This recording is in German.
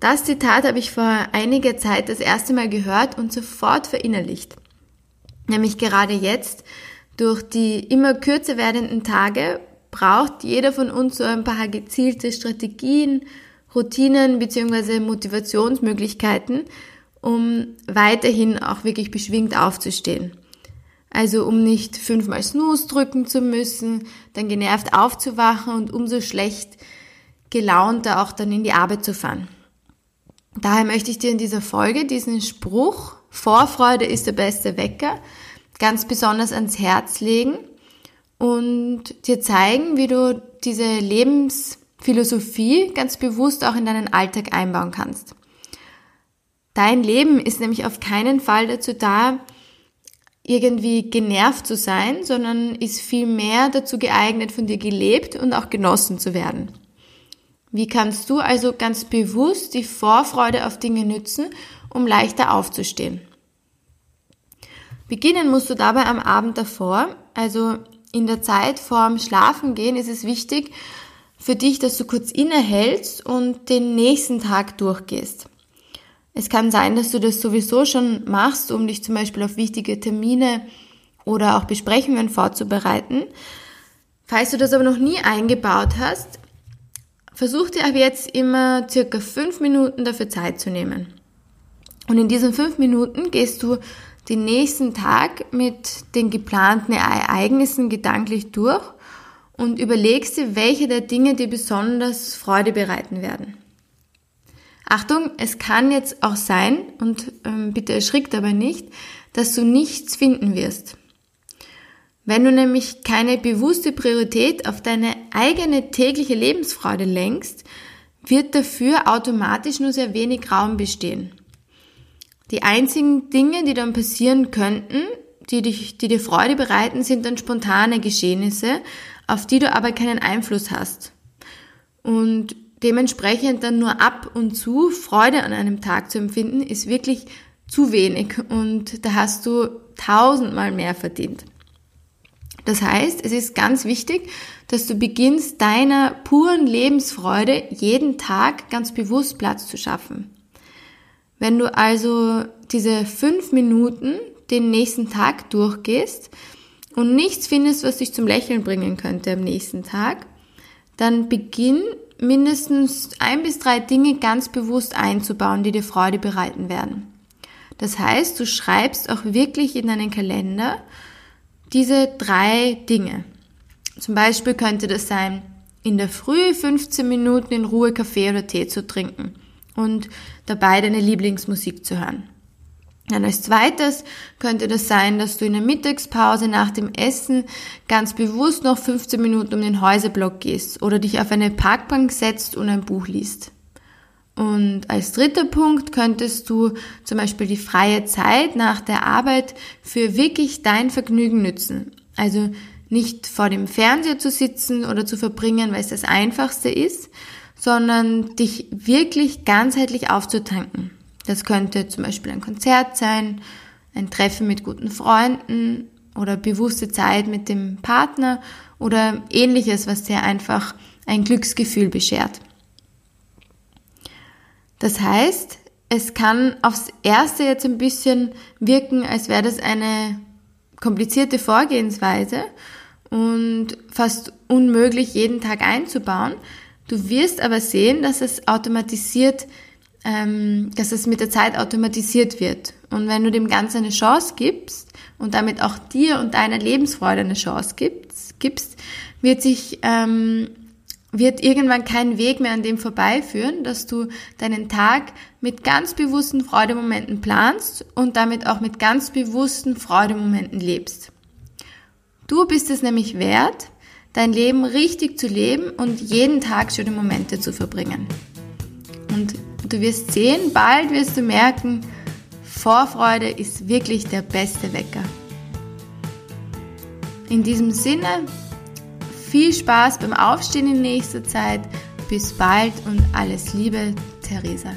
Das Zitat habe ich vor einiger Zeit das erste Mal gehört und sofort verinnerlicht. Nämlich gerade jetzt, durch die immer kürzer werdenden Tage, braucht jeder von uns so ein paar gezielte Strategien, Routinen bzw. Motivationsmöglichkeiten, um weiterhin auch wirklich beschwingt aufzustehen. Also um nicht fünfmal Snooze drücken zu müssen, dann genervt aufzuwachen und umso schlecht gelaunter auch dann in die Arbeit zu fahren. Daher möchte ich dir in dieser Folge diesen Spruch, Vorfreude ist der beste Wecker, ganz besonders ans Herz legen und dir zeigen, wie du diese Lebensphilosophie ganz bewusst auch in deinen Alltag einbauen kannst. Dein Leben ist nämlich auf keinen Fall dazu da, irgendwie genervt zu sein, sondern ist vielmehr dazu geeignet, von dir gelebt und auch genossen zu werden. Wie kannst du also ganz bewusst die Vorfreude auf Dinge nützen, um leichter aufzustehen? Beginnen musst du dabei am Abend davor, also in der Zeit vorm Schlafengehen ist es wichtig für dich, dass du kurz innehältst und den nächsten Tag durchgehst. Es kann sein, dass du das sowieso schon machst, um dich zum Beispiel auf wichtige Termine oder auch Besprechungen vorzubereiten. Falls du das aber noch nie eingebaut hast, Versuch dir ab jetzt immer circa fünf Minuten dafür Zeit zu nehmen. Und in diesen fünf Minuten gehst du den nächsten Tag mit den geplanten Ereignissen gedanklich durch und überlegst dir, welche der Dinge dir besonders Freude bereiten werden. Achtung, es kann jetzt auch sein, und ähm, bitte erschrick dabei nicht, dass du nichts finden wirst. Wenn du nämlich keine bewusste Priorität auf deine eigene tägliche Lebensfreude lenkst, wird dafür automatisch nur sehr wenig Raum bestehen. Die einzigen Dinge, die dann passieren könnten, die, dich, die dir Freude bereiten, sind dann spontane Geschehnisse, auf die du aber keinen Einfluss hast. Und dementsprechend dann nur ab und zu Freude an einem Tag zu empfinden, ist wirklich zu wenig und da hast du tausendmal mehr verdient. Das heißt, es ist ganz wichtig, dass du beginnst, deiner puren Lebensfreude jeden Tag ganz bewusst Platz zu schaffen. Wenn du also diese fünf Minuten den nächsten Tag durchgehst und nichts findest, was dich zum Lächeln bringen könnte am nächsten Tag, dann beginn mindestens ein bis drei Dinge ganz bewusst einzubauen, die dir Freude bereiten werden. Das heißt, du schreibst auch wirklich in deinen Kalender, diese drei Dinge. Zum Beispiel könnte das sein, in der Früh 15 Minuten in Ruhe Kaffee oder Tee zu trinken und dabei deine Lieblingsmusik zu hören. Dann als zweites könnte das sein, dass du in der Mittagspause nach dem Essen ganz bewusst noch 15 Minuten um den Häuserblock gehst oder dich auf eine Parkbank setzt und ein Buch liest. Und als dritter Punkt könntest du zum Beispiel die freie Zeit nach der Arbeit für wirklich dein Vergnügen nützen. Also nicht vor dem Fernseher zu sitzen oder zu verbringen, weil es das Einfachste ist, sondern dich wirklich ganzheitlich aufzutanken. Das könnte zum Beispiel ein Konzert sein, ein Treffen mit guten Freunden oder bewusste Zeit mit dem Partner oder ähnliches, was dir einfach ein Glücksgefühl beschert. Das heißt, es kann aufs erste jetzt ein bisschen wirken, als wäre das eine komplizierte Vorgehensweise und fast unmöglich jeden Tag einzubauen. Du wirst aber sehen, dass es automatisiert, ähm, dass es mit der Zeit automatisiert wird. Und wenn du dem Ganzen eine Chance gibst und damit auch dir und deiner Lebensfreude eine Chance gibst, gibst wird sich ähm, wird irgendwann kein Weg mehr an dem vorbeiführen, dass du deinen Tag mit ganz bewussten Freudemomenten planst und damit auch mit ganz bewussten Freudemomenten lebst. Du bist es nämlich wert, dein Leben richtig zu leben und jeden Tag schöne Momente zu verbringen. Und du wirst sehen, bald wirst du merken, Vorfreude ist wirklich der beste Wecker. In diesem Sinne, viel Spaß beim Aufstehen in nächster Zeit. Bis bald und alles Liebe, Theresa.